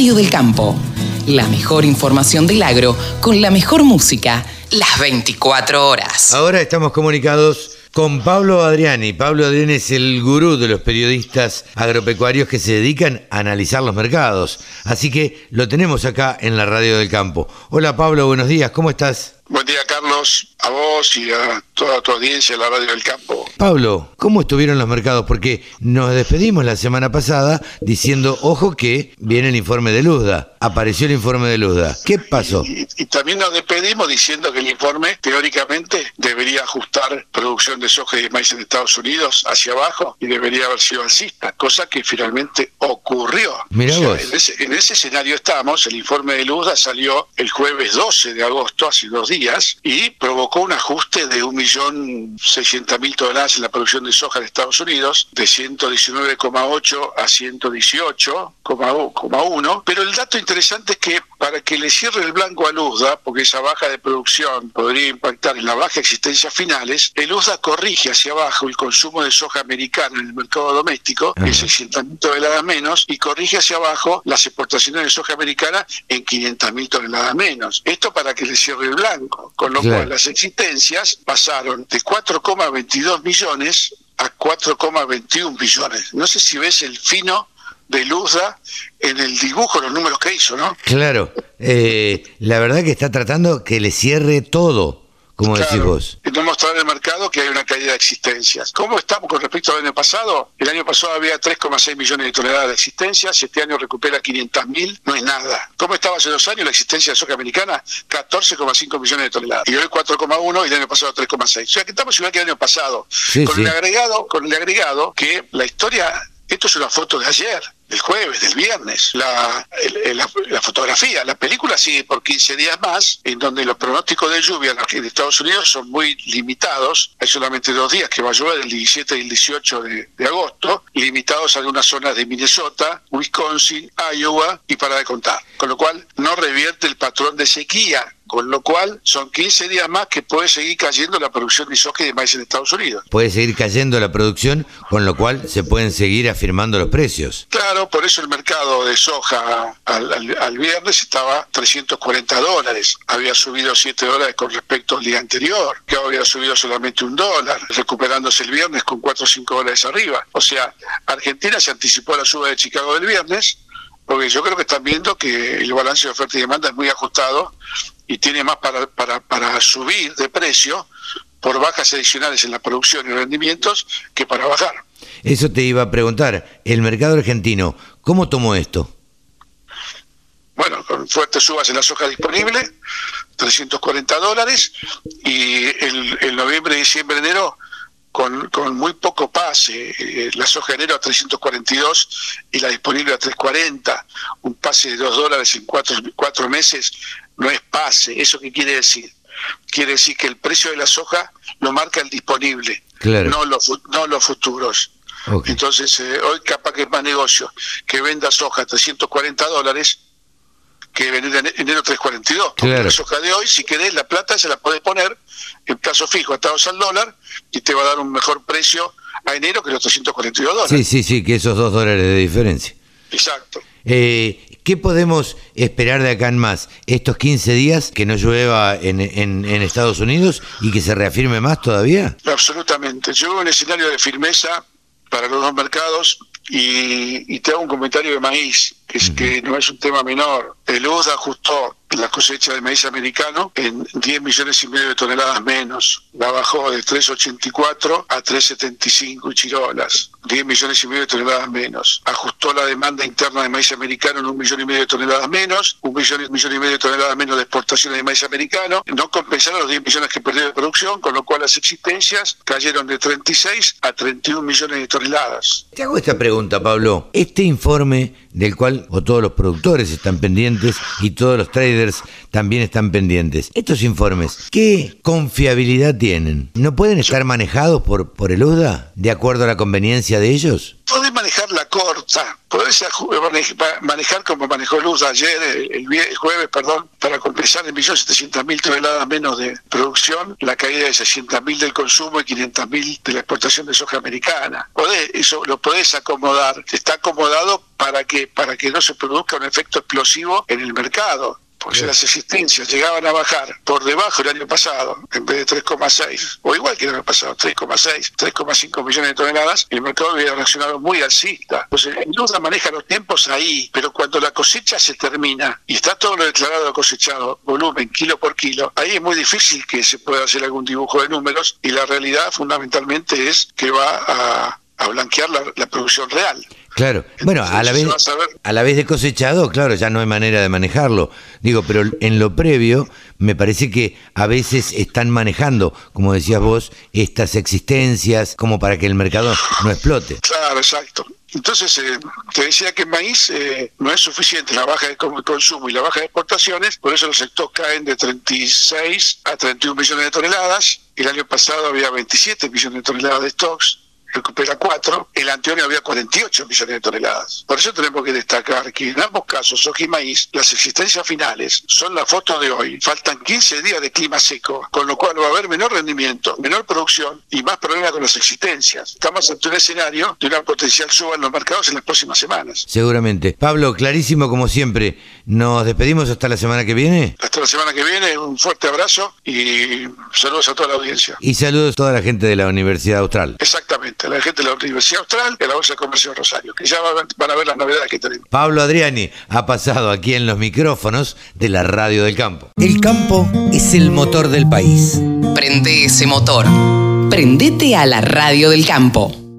Radio del Campo. La mejor información del agro con la mejor música las 24 horas. Ahora estamos comunicados con Pablo Adriani. Pablo Adriani es el gurú de los periodistas agropecuarios que se dedican a analizar los mercados. Así que lo tenemos acá en la Radio del Campo. Hola Pablo, buenos días, ¿cómo estás? Buen día, Carlos, a vos y a toda tu audiencia de la Radio del Campo. Pablo, ¿cómo estuvieron los mercados? Porque nos despedimos la semana pasada diciendo, ojo que viene el informe de Luzda. Apareció el informe de Luzda. ¿Qué pasó? Y, y también nos despedimos diciendo que el informe teóricamente debería ajustar producción de soja y de maíz en Estados Unidos hacia abajo y debería haber sido alcista, cosa que finalmente ocurrió. Mirá O sea, vos. En ese, en ese escenario estamos, el informe de Luzda salió el jueves 12 de agosto, hace dos días, y provocó un ajuste de 1.600.000 toneladas en la producción de soja de Estados Unidos, de 119,8 a 118,1. Pero el dato interesante es que para que le cierre el blanco a Luzda, porque esa baja de producción podría impactar en la baja existencia finales, el Luzda corrige hacia abajo el consumo de soja americana en el mercado doméstico, Ajá. en 600.000 toneladas menos, y corrige hacia abajo las exportaciones de soja americana en 500.000 toneladas menos. Esto para que le cierre el blanco, con lo Claro. cual las existencias pasaron de 4,22 millones a 4,21 millones. No sé si ves el fino de Luzda en el dibujo, los números que hizo, ¿no? Claro, eh, la verdad que está tratando que le cierre todo, como decís Claro, vos. y no mostrar al mercado que hay una caída de existencias. ¿Cómo estamos con respecto al año pasado? El año pasado había 3,6 millones de toneladas de existencias, este año recupera 500 mil, no es nada. ¿Cómo estaba hace dos años la existencia de soja americana? 14,5 millones de toneladas. Y hoy 4,1 y el año pasado 3,6. O sea que estamos igual que el año pasado. Sí, con sí. el agregado, con el agregado que la historia, esto es una foto de ayer, del jueves, del viernes, la, el- la, la fotografía, la película sigue por 15 días más, en donde los pronósticos de lluvia en Estados Unidos son muy limitados, hay solamente dos días que va a llover, el 17 y el 18 de, de agosto, limitados a algunas zonas de Minnesota, Wisconsin, Iowa y para de contar, con lo cual no revierte el patrón de sequía, con lo cual son 15 días más que puede seguir cayendo la producción de soja y de maíz en Estados Unidos. Puede seguir cayendo la producción, con lo cual se pueden seguir afirmando los precios. Claro, por eso el mercado de soja al, al- al viernes estaba 340 dólares. Había subido 7 dólares con respecto al día anterior, que había subido solamente un dólar, recuperándose el viernes con 4 o 5 dólares arriba. O sea, Argentina se anticipó a la suba de Chicago del viernes, porque yo creo que están viendo que el balance de oferta y demanda es muy ajustado y tiene más para, para, para subir de precio por bajas adicionales en la producción y rendimientos que para bajar. Eso te iba a preguntar, el mercado argentino, ¿cómo tomó esto? bueno, con fuertes subas en la soja disponible, 340 dólares, y el, el noviembre, diciembre, enero, con, con muy poco pase, eh, la soja de enero a 342 y la disponible a 340, un pase de 2 dólares en cuatro, cuatro meses, no es pase, ¿eso qué quiere decir? Quiere decir que el precio de la soja lo marca el disponible, Claro. no, los, no los futuros. Entonces, eh, hoy capaz que es más negocio que venda soja a 340 dólares que vender en enero 342. Porque Claro. la soja de hoy, si querés, la plata se la podés poner en plazo fijo, atados al dólar, y te va a dar un mejor precio a enero que los 342 dólares. Sí, sí, sí, que esos dos dólares de diferencia. Exacto. Eh, ¿Qué podemos esperar de acá en más? ¿Estos 15 días que no llueva en, en- en Estados Unidos y que se reafirme más todavía? Absolutamente. Yo veo un escenario de firmeza para los dos mercados y, y te hago un comentario de maíz, que es que no es un tema menor. El USDA ajustó la cosecha de maíz americano en 10 millones y medio de toneladas menos. La bajó de 3,84 a 3,75 chirolas. 10 millones y medio de toneladas menos. Ajustó la demanda interna de maíz americano en un millón y medio de toneladas menos, un millón, y medio de toneladas menos de exportaciones de maíz americano. No compensaron los 10 millones que perdió de producción, con lo cual las existencias cayeron de 36 a 31 millones de toneladas. Te hago esta pregunta, Pablo. Este informe del cual o todos los productores están pendientes y todos los traders también están pendientes. Estos informes, ¿qué confiabilidad tienen? ¿No pueden estar manejados por, por el UDA de acuerdo a la conveniencia de ellos? Podés manejar la corta. Podés manejar como manejó Luz ayer, el, jueves, perdón, para compensar en 1.700.000 toneladas menos de producción, la caída de 600.000 del consumo y 500.000 de la exportación de soja americana. Podés, eso lo podés acomodar. Está acomodado para que, para que no se produzca un efecto explosivo en el mercado porque si las existencias llegaban a bajar por debajo del año pasado, en vez de 3,6, o igual que el año pasado, 3,6, 3,5 millones de toneladas, el mercado hubiera reaccionado muy alcista. Entonces, en duda maneja los tiempos ahí, pero cuando la cosecha se termina y está todo lo declarado cosechado, volumen, kilo por kilo, ahí es muy difícil que se pueda hacer algún dibujo de números y la realidad fundamentalmente es que va a, blanquear la producción real. Claro, bueno, a la, vez, a la vez de cosechado, claro, ya no hay manera de manejarlo. Digo, pero en lo previo, me parece que a veces están manejando, como decías vos, estas existencias como para que el mercado no explote. Claro, exacto. Entonces, eh, te decía que maíz eh, no es suficiente la baja de consumo y la baja de exportaciones, por eso los sectores caen de 36 a 31 millones de toneladas. El año pasado había 27 millones de toneladas de stocks recupera 4, el anterior había 48 millones de toneladas. Por eso tenemos que destacar que en ambos casos, soja y maíz, las existencias finales son la foto de hoy. Faltan 15 días de clima seco, con lo cual va a haber menor rendimiento, menor producción y más problemas con las existencias. Estamos ante un escenario de una potencial suba en los mercados en las próximas semanas. Seguramente. Pablo, clarísimo como siempre. Nos despedimos hasta la semana que viene. Hasta la semana que viene, un fuerte abrazo y saludos a toda la audiencia. Y saludos a toda la gente de la Universidad Austral. Exactamente la gente de la Universidad Austral y la Bolsa de Comercio de Rosario, que ya van a ver las novedades que tenemos. Pablo Adriani ha pasado aquí en los micrófonos de la Radio del Campo. El campo es el motor del país. Prende ese motor. Prendete a la Radio del Campo.